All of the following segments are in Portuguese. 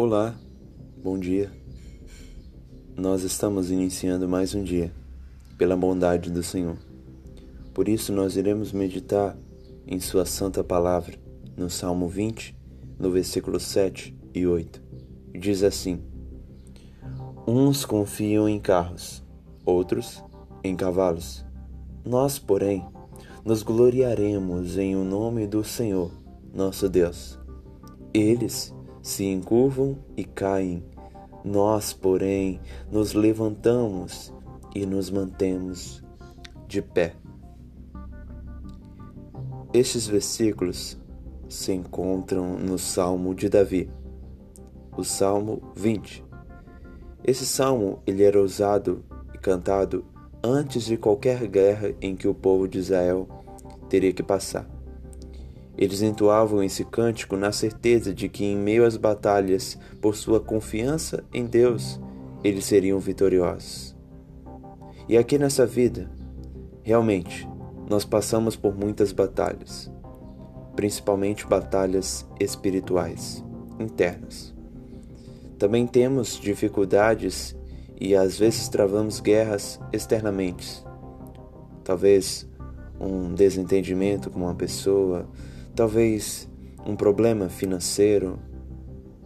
Olá, bom dia. Nós estamos iniciando mais um dia, pela bondade do Senhor. Por isso, nós iremos meditar em Sua Santa Palavra, no Salmo 20, no versículo 7 e 8. Diz assim: Uns confiam em carros, outros em cavalos. Nós, porém, nos gloriaremos em o nome do Senhor, nosso Deus. Eles se encurvam e caem. Nós, porém, nos levantamos e nos mantemos de pé. Estes versículos se encontram no Salmo de Davi, o Salmo 20. Esse salmo ele era usado e cantado antes de qualquer guerra em que o povo de Israel teria que passar. Eles entoavam esse cântico na certeza de que, em meio às batalhas, por sua confiança em Deus, eles seriam vitoriosos. E aqui nessa vida, realmente, nós passamos por muitas batalhas, principalmente batalhas espirituais, internas. Também temos dificuldades e às vezes travamos guerras externamente. Talvez um desentendimento com uma pessoa, talvez um problema financeiro.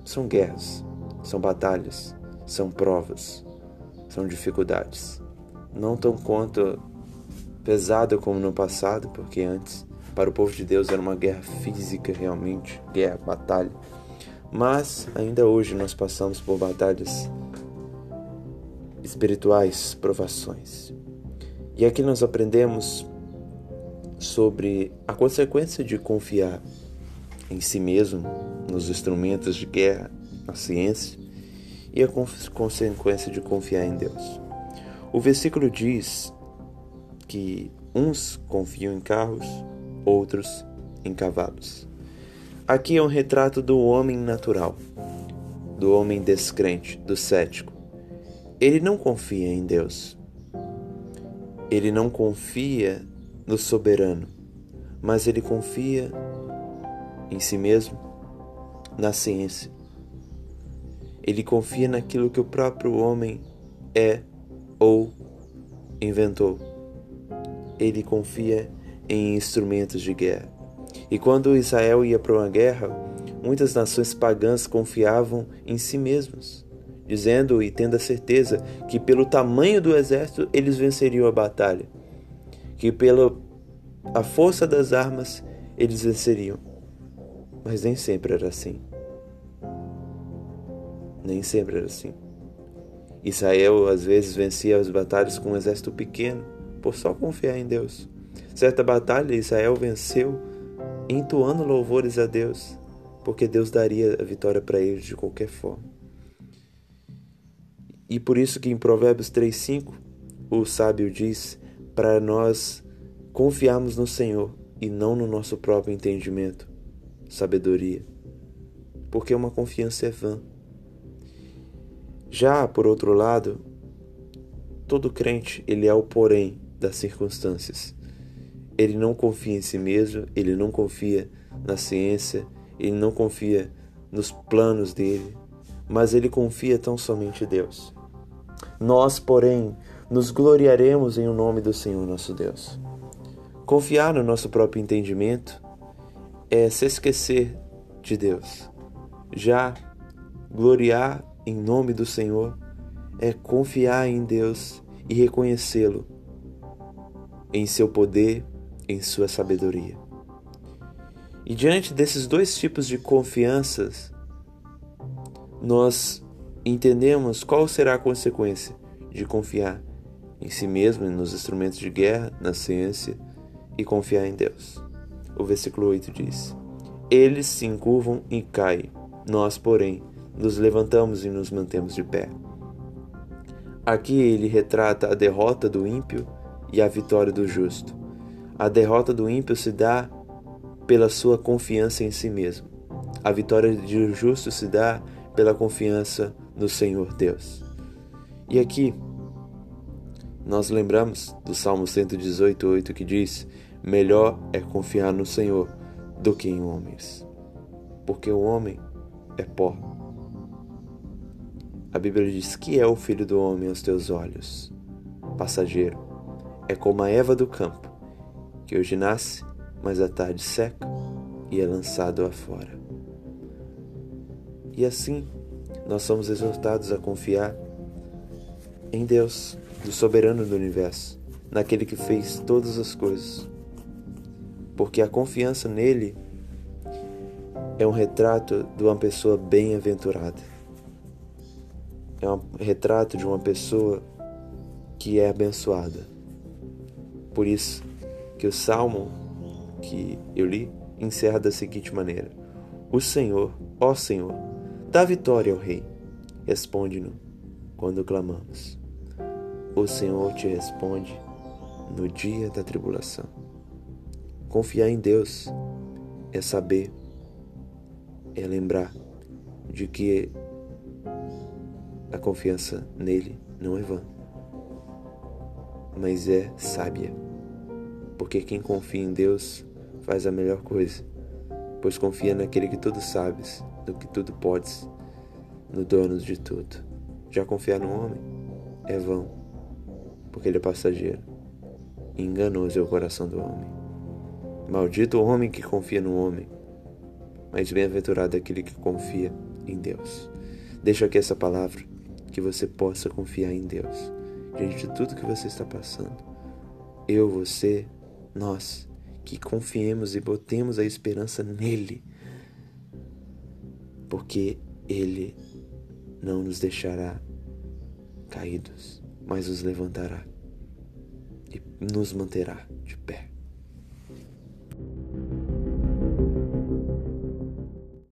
São guerras, são batalhas, são provas, são dificuldades. Não tão quanto pesada como no passado, porque antes, para o povo de Deus, era uma guerra física realmente guerra, batalha. Mas ainda hoje nós passamos por batalhas espirituais, provações. E aqui nós aprendemos sobre a consequência de confiar em si mesmo, nos instrumentos de guerra, na ciência, e a consequência de confiar em Deus. O versículo diz que uns confiam em carros, outros em cavalos. Aqui é um retrato do homem natural, do homem descrente, do cético. Ele não confia em Deus. Ele não confia no soberano, mas ele confia em si mesmo, na ciência. Ele confia naquilo que o próprio homem é ou inventou. Ele confia em instrumentos de guerra. E quando Israel ia para uma guerra, muitas nações pagãs confiavam em si mesmos, dizendo e tendo a certeza que pelo tamanho do exército eles venceriam a batalha que pela a força das armas eles venceriam. Mas nem sempre era assim. Nem sempre era assim. Israel às vezes vencia as batalhas com um exército pequeno, por só confiar em Deus. Certa batalha Israel venceu entoando louvores a Deus, porque Deus daria a vitória para eles de qualquer forma. E por isso que em Provérbios 3:5 o sábio diz: para nós confiarmos no Senhor e não no nosso próprio entendimento, sabedoria, porque uma confiança é vã. Já, por outro lado, todo crente, ele é o porém das circunstâncias. Ele não confia em si mesmo, ele não confia na ciência, ele não confia nos planos dele, mas ele confia tão somente em Deus. Nós, porém, nos gloriaremos em o nome do Senhor nosso Deus. Confiar no nosso próprio entendimento é se esquecer de Deus. Já gloriar em nome do Senhor é confiar em Deus e reconhecê-lo em seu poder, em sua sabedoria. E diante desses dois tipos de confianças, nós entendemos qual será a consequência de confiar em si mesmo, nos instrumentos de guerra, na ciência e confiar em Deus. O versículo 8 diz: Eles se encurvam e caem, nós, porém, nos levantamos e nos mantemos de pé. Aqui ele retrata a derrota do ímpio e a vitória do justo. A derrota do ímpio se dá pela sua confiança em si mesmo. A vitória do justo se dá pela confiança no Senhor Deus. E aqui nós lembramos do Salmo 118:8 que diz: Melhor é confiar no Senhor do que em homens, porque o homem é pó. A Bíblia diz que é o filho do homem aos teus olhos. Passageiro, é como a Eva do campo, que hoje nasce, mas à tarde seca e é lançado afora. E assim, nós somos exortados a confiar em Deus, do soberano do universo, naquele que fez todas as coisas. Porque a confiança nele é um retrato de uma pessoa bem-aventurada. É um retrato de uma pessoa que é abençoada. Por isso que o salmo que eu li encerra da seguinte maneira: O Senhor, ó Senhor, dá vitória ao rei. Responde-nos quando clamamos. O Senhor te responde no dia da tribulação. Confiar em Deus é saber, é lembrar de que a confiança nele não é vã, mas é sábia. Porque quem confia em Deus faz a melhor coisa, pois confia naquele que tudo sabes, no que tudo podes, no dono de tudo. Já confiar no homem é vão porque ele é passageiro. E enganoso é o coração do homem. Maldito o homem que confia no homem, mas bem-aventurado é aquele que confia em Deus. Deixa aqui essa palavra que você possa confiar em Deus diante de tudo que você está passando. Eu, você, nós, que confiemos e botemos a esperança nele, porque ele não nos deixará caídos mas os levantará e nos manterá de pé.